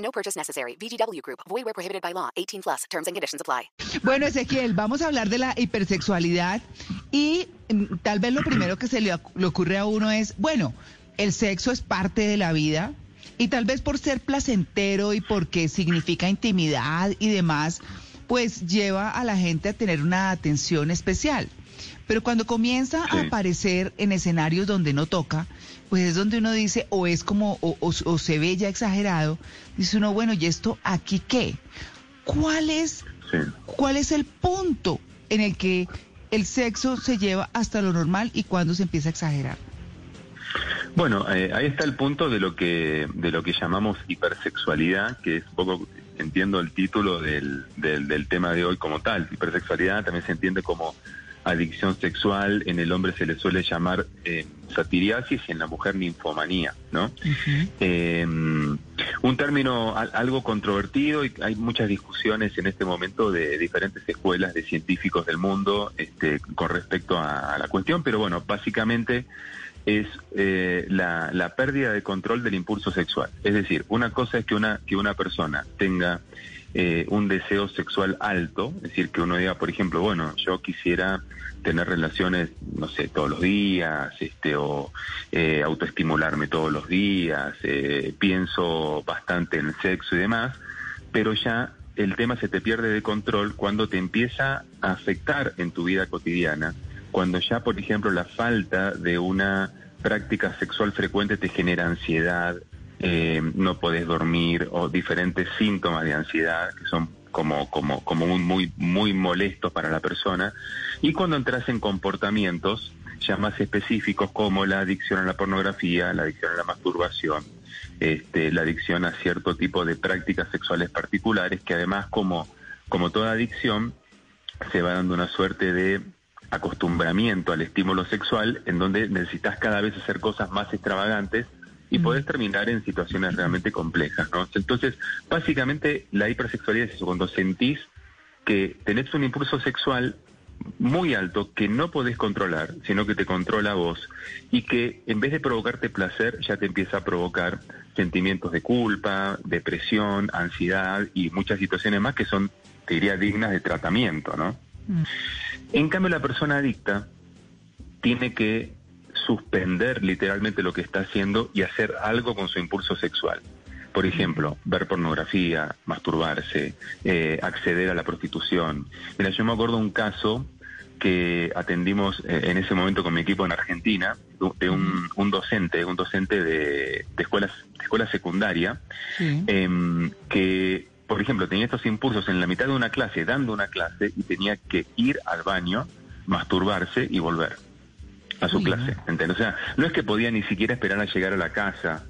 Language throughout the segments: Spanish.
No purchase necessary. VGW Group. Void where prohibited by law. 18 plus. Terms and conditions apply. Bueno, Ezequiel, vamos a hablar de la hipersexualidad y mm, tal vez lo primero que se le, le ocurre a uno es, bueno, el sexo es parte de la vida y tal vez por ser placentero y porque significa intimidad y demás, pues lleva a la gente a tener una atención especial. Pero cuando comienza a aparecer en escenarios donde no toca, pues es donde uno dice, o es como, o, o- o se ve ya exagerado, dice uno, bueno, ¿y esto aquí qué? ¿Cuál es Sí. ¿Cuál es el punto en el que el sexo se lleva hasta lo normal y cuándo se empieza a exagerar? Bueno, eh, ahí está el punto de lo que de lo que llamamos hipersexualidad, que es un poco entiendo el título del, del, del tema de hoy como tal. Hipersexualidad también se entiende como adicción sexual, en el hombre se le suele llamar eh, satiriasis y en la mujer ninfomanía, ¿no? Eh, un término al- algo controvertido y hay muchas discusiones en este momento de diferentes escuelas de científicos del mundo este, con respecto a, a la cuestión, pero bueno, básicamente es eh, la, la pérdida de control del impulso sexual. Es decir, una cosa es que una, que una persona tenga eh, un deseo sexual alto, es decir, que uno diga, por ejemplo, bueno, yo quisiera tener relaciones, no sé, todos los días, este, o eh, autoestimularme todos los días, eh, pienso bastante en el sexo y demás, pero ya el tema se te pierde de control cuando te empieza a afectar en tu vida cotidiana, cuando ya, por ejemplo, la falta de una práctica sexual frecuente te genera ansiedad, eh, no podés dormir o diferentes síntomas de ansiedad que son como, como, como muy, muy, molestos para la persona. Y cuando entras en comportamientos ya más específicos como la adicción a la pornografía, la adicción a la masturbación, este, la adicción a cierto tipo de prácticas sexuales particulares, que además como, como toda adicción se va dando una suerte de acostumbramiento al estímulo sexual en donde necesitas cada vez hacer cosas más extravagantes y podés terminar en situaciones realmente complejas, ¿no? Entonces, básicamente la hipersexualidad es eso, cuando sentís que tenés un impulso sexual muy alto que no podés controlar, sino que te controla vos y que en vez de provocarte placer ya te empieza a provocar sentimientos de culpa, depresión, ansiedad y muchas situaciones más que son, te diría, dignas de tratamiento, ¿no? En cambio, la persona adicta tiene que suspender literalmente lo que está haciendo y hacer algo con su impulso sexual. Por ejemplo, ver pornografía, masturbarse, eh, acceder a la prostitución. Mira, yo me acuerdo un caso que atendimos eh, en ese momento con mi equipo en Argentina, de- un, un docente, un docente de, de escuelas, de escuela secundaria, Sí. em, que, por ejemplo, tenía estos impulsos en la mitad de una clase, dando una clase, y tenía que ir al baño, masturbarse y volver a su Uy, clase. ¿entendés? O sea, no es que podía ni siquiera esperar a llegar a la casa,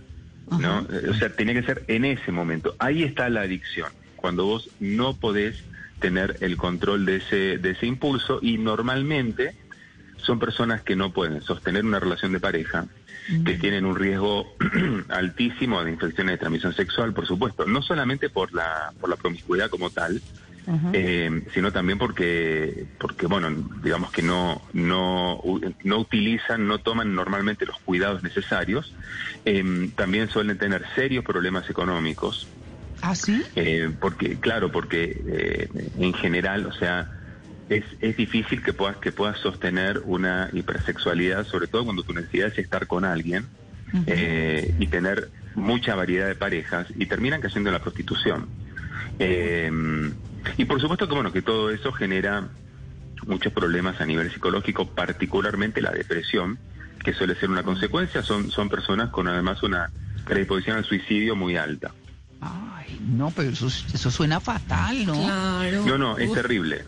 ¿no? Ajá. O sea, tenía que ser en ese momento. Ahí está la adicción, cuando vos no podés tener el control de ese, de ese impulso y normalmente son personas que no pueden sostener una relación de pareja, que tienen un riesgo altísimo de infecciones de transmisión sexual, por supuesto, no solamente por la, por la promiscuidad como tal, eh, sino también porque, porque bueno, digamos que no, no, no utilizan, no toman normalmente los cuidados necesarios, Eh, también suelen tener serios problemas económicos, ¿Ah, sí? eh, porque, claro, porque eh, en general, o sea, es, es difícil que puedas, que puedas sostener una hipersexualidad, sobre todo cuando tu necesidad es estar con alguien eh, y tener mucha variedad de parejas y terminan cayendo en la prostitución. Eh, y por supuesto que, bueno, que todo eso genera muchos problemas a nivel psicológico, particularmente la depresión, que suele ser una consecuencia, son, son personas con además una predisposición al suicidio muy alta. Ay, no, pero eso, eso suena fatal, ¿no? Claro. No, no, es Uf, terrible.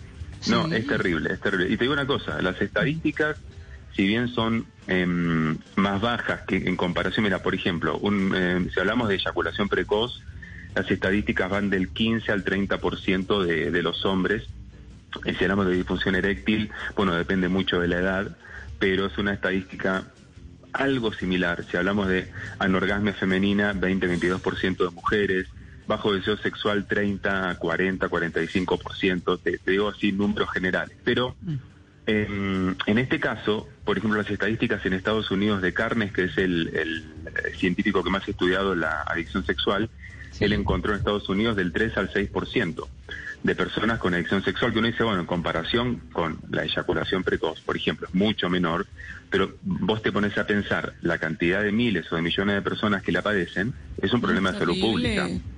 No, Sí. es terrible, es terrible. Y te digo una cosa, las estadísticas, si bien son em, más bajas que en comparación, mira, por ejemplo, un, em, si hablamos de eyaculación precoz, las estadísticas van del 15 al 30% de, de los hombres. Y si hablamos de disfunción eréctil, bueno, depende mucho de la edad, pero es una estadística algo similar. Si hablamos de anorgasmia femenina, 20-22% de mujeres, bajo deseo sexual 30, 40, 45%, te, te digo así números generales. Pero en, en este caso, por ejemplo, las estadísticas en Estados Unidos de Carnes, que es el, el científico que más ha estudiado la adicción sexual, él encontró en Estados Unidos del 3 al 6% de personas con adicción sexual, que uno dice, bueno, en comparación con la eyaculación precoz, por ejemplo, es mucho menor, pero vos te pones a pensar la cantidad de miles o de millones de personas que la padecen, es un problema de salud pública.